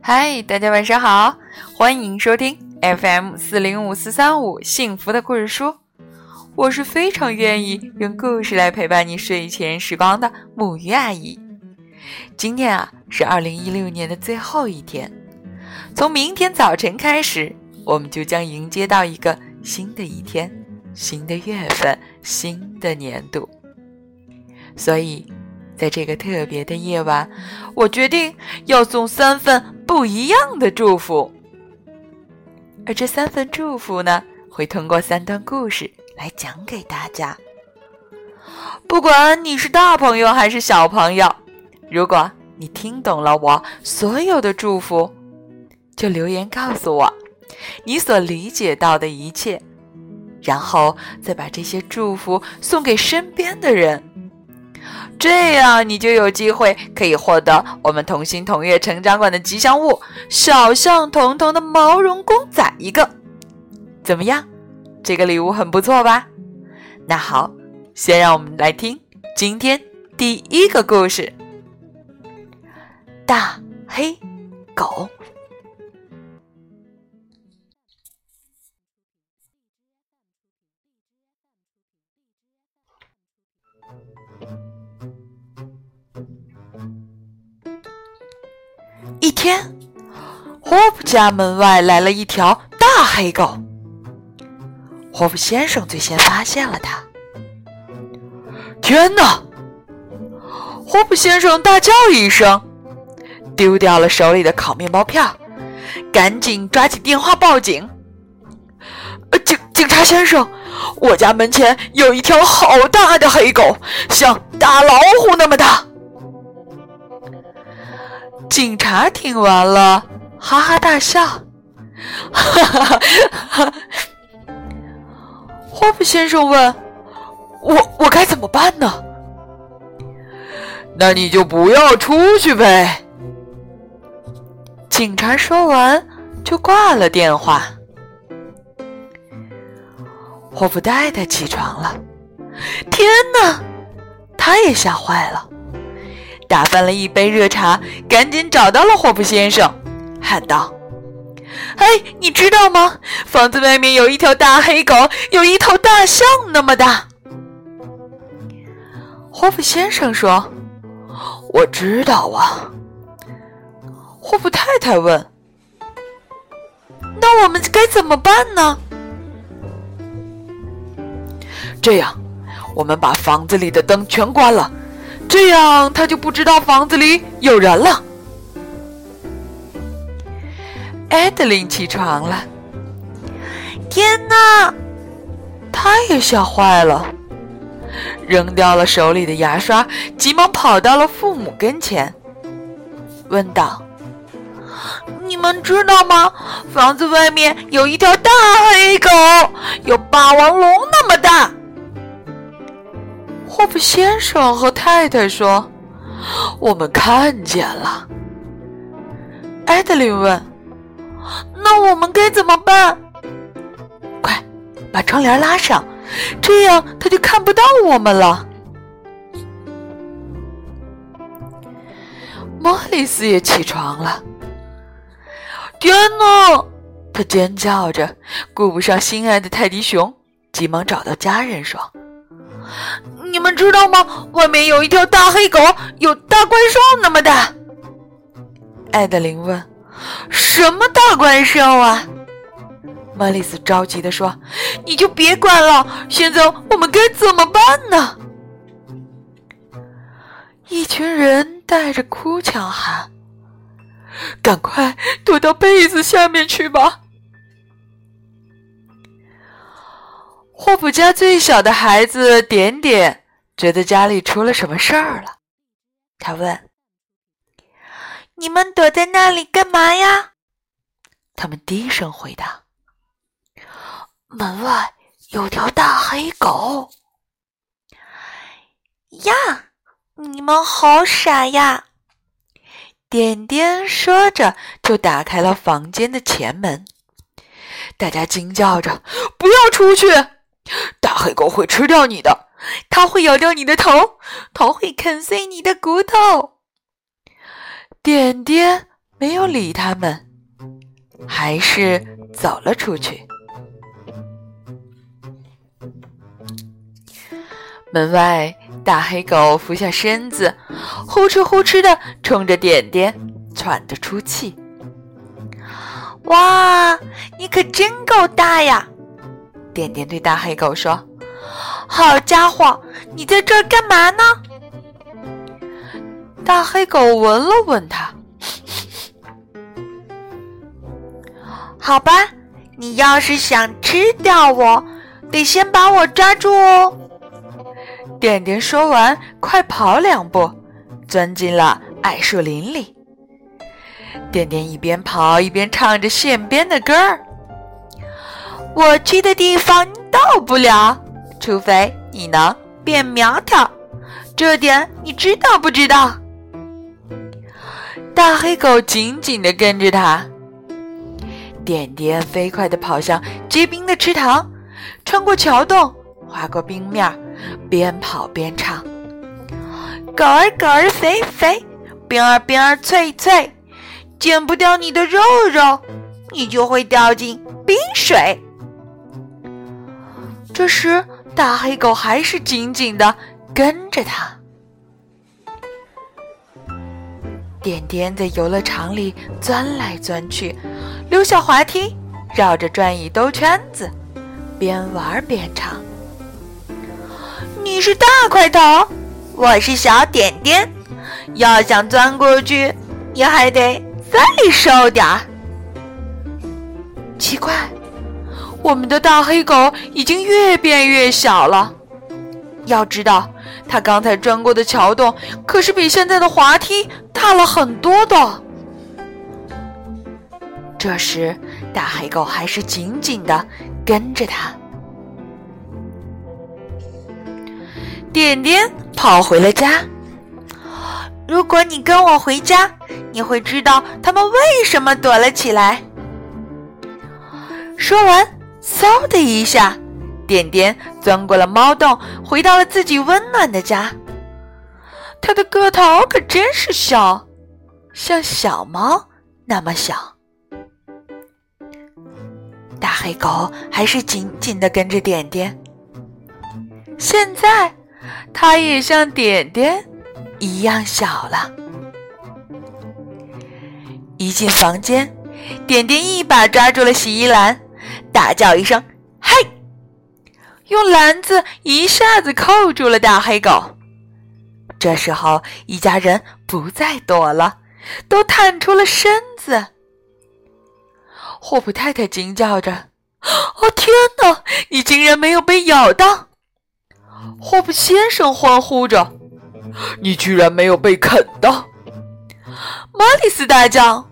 嗨，大家晚上好，欢迎收听 FM 四零五四三五幸福的故事书。我是非常愿意用故事来陪伴你睡前时光的木鱼阿姨。今天啊，是二零一六年的最后一天，从明天早晨开始，我们就将迎接到一个新的一天、新的月份、新的年度。所以，在这个特别的夜晚，我决定要送三份不一样的祝福。而这三份祝福呢，会通过三段故事来讲给大家。不管你是大朋友还是小朋友，如果你听懂了我所有的祝福，就留言告诉我你所理解到的一切，然后再把这些祝福送给身边的人。这样，你就有机会可以获得我们同心同悦成长馆的吉祥物小象彤彤的毛绒公仔一个。怎么样？这个礼物很不错吧？那好，先让我们来听今天第一个故事：大黑狗。霍普家门外来了一条大黑狗。霍普先生最先发现了它。天哪！霍普先生大叫一声，丢掉了手里的烤面包片，赶紧抓起电话报警。警警察先生，我家门前有一条好大的黑狗，像大老虎那么大。警察听完了，哈哈大笑。哈哈哈哈！霍普先生问：“我我该怎么办呢？”那你就不要出去呗。警察说完就挂了电话。霍普太太起床了，天哪，他也吓坏了。打翻了一杯热茶，赶紧找到了霍普先生，喊道：“哎，你知道吗？房子外面有一条大黑狗，有一头大象那么大。”霍普先生说：“我知道啊。”霍普太太问：“那我们该怎么办呢？”这样，我们把房子里的灯全关了。这样他就不知道房子里有人了。艾德琳起床了，天哪！他也吓坏了，扔掉了手里的牙刷，急忙跑到了父母跟前，问道：“你们知道吗？房子外面有一条大黑狗，有霸王龙那么大。”霍普先生和太太说：“我们看见了。”艾德琳问：“那我们该怎么办？”快把窗帘拉上，这样他就看不到我们了。莫里斯也起床了。天哪！他尖叫着，顾不上心爱的泰迪熊，急忙找到家人说。你们知道吗？外面有一条大黑狗，有大怪兽那么大。艾德琳问：“什么大怪兽啊？”莫里斯着急地说：“你就别管了，现在我们该怎么办呢？”一群人带着哭腔喊：“赶快躲到被子下面去吧！”霍普家最小的孩子点点觉得家里出了什么事儿了，他问：“你们躲在那里干嘛呀？”他们低声回答：“门外有条大黑狗。”呀，你们好傻呀！点点说着就打开了房间的前门，大家惊叫着：“不要出去！”大黑狗会吃掉你的，它会咬掉你的头，头会啃碎你的骨头。点点没有理他们，还是走了出去。门外，大黑狗俯下身子，呼哧呼哧的冲着点点喘着粗气。哇，你可真够大呀！点点对大黑狗说：“好家伙，你在这儿干嘛呢？”大黑狗闻了闻它，好吧，你要是想吃掉我，得先把我抓住哦。点点说完，快跑两步，钻进了矮树林里。点点一边跑一边唱着线编的歌儿：“我去的地方到不了，除非你能变苗条，这点你知道不知道？”大黑狗紧紧地跟着他。点点飞快地跑向结冰的池塘，穿过桥洞，划过冰面。边跑边唱：“狗儿狗儿肥肥，冰儿冰儿脆脆，剪不掉你的肉肉，你就会掉进冰水。”这时，大黑狗还是紧紧的跟着他。点点在游乐场里钻来钻去，溜下滑梯，绕着转椅兜圈子，边玩边唱。你是大块头，我是小点点。要想钻过去，你还得再瘦点儿。奇怪，我们的大黑狗已经越变越小了。要知道，它刚才钻过的桥洞可是比现在的滑梯大了很多的。这时，大黑狗还是紧紧的跟着它。点点跑回了家。如果你跟我回家，你会知道他们为什么躲了起来。说完，嗖的一下，点点钻过了猫洞，回到了自己温暖的家。它的个头可真是小，像小猫那么小。大黑狗还是紧紧的跟着点点。现在。它也像点点一样小了。一进房间，点点一把抓住了洗衣篮，大叫一声“”，用篮子一下子扣住了大黑狗。这时候，一家人不再躲了，都探出了身子。霍普太太惊叫着：“哦，天哪！你竟然没有被咬到！”霍普先生欢呼着：“你居然没有被啃到！”玛丽斯大叫：“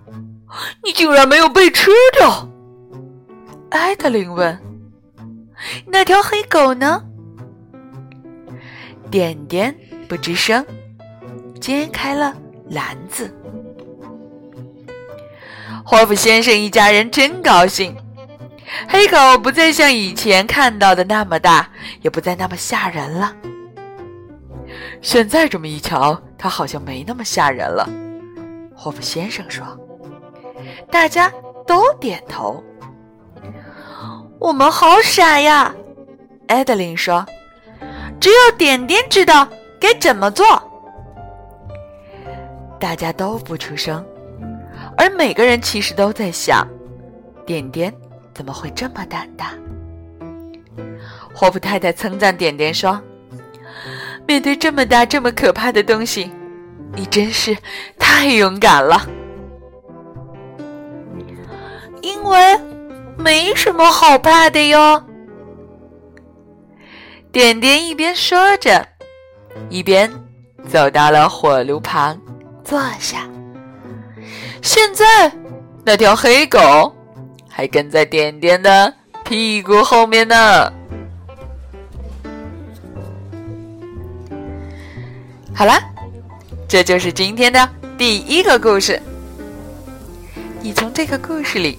你竟然没有被吃掉！”艾德琳问：“那条黑狗呢？”点点不吱声，揭开了篮子。霍普先生一家人真高兴。黑狗不再像以前看到的那么大，也不再那么吓人了。现在这么一瞧，它好像没那么吓人了。霍夫先生说：“大家都点头。”我们好傻呀，艾德琳说：“只有点点知道该怎么做。”大家都不出声，而每个人其实都在想：点点。怎么会这么胆大？霍普太太称赞点点说：“面对这么大、这么可怕的东西，你真是太勇敢了。”因为没什么好怕的哟。点点一边说着，一边走到了火炉旁坐下。现在，那条黑狗。还跟在点点的屁股后面呢。好了，这就是今天的第一个故事。你从这个故事里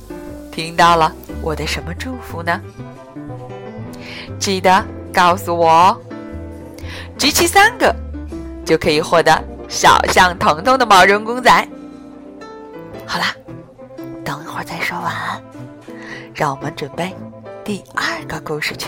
听到了我的什么祝福呢？记得告诉我哦。集齐三个，就可以获得小象彤彤的毛绒公仔。好啦，等一会儿再说晚安，让我们准备第二个故事去。